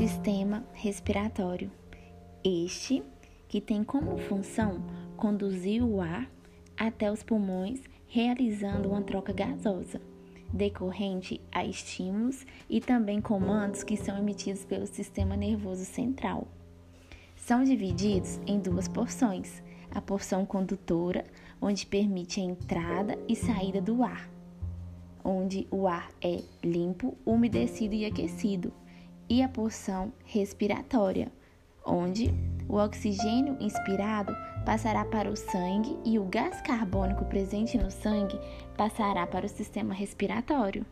Sistema respiratório. Este que tem como função conduzir o ar até os pulmões, realizando uma troca gasosa, decorrente a estímulos e também comandos que são emitidos pelo sistema nervoso central. São divididos em duas porções: a porção condutora, onde permite a entrada e saída do ar, onde o ar é limpo, umedecido e aquecido, e a porção respiratória, onde o oxigênio inspirado passará para o sangue e o gás carbônico presente no sangue passará para o sistema respiratório.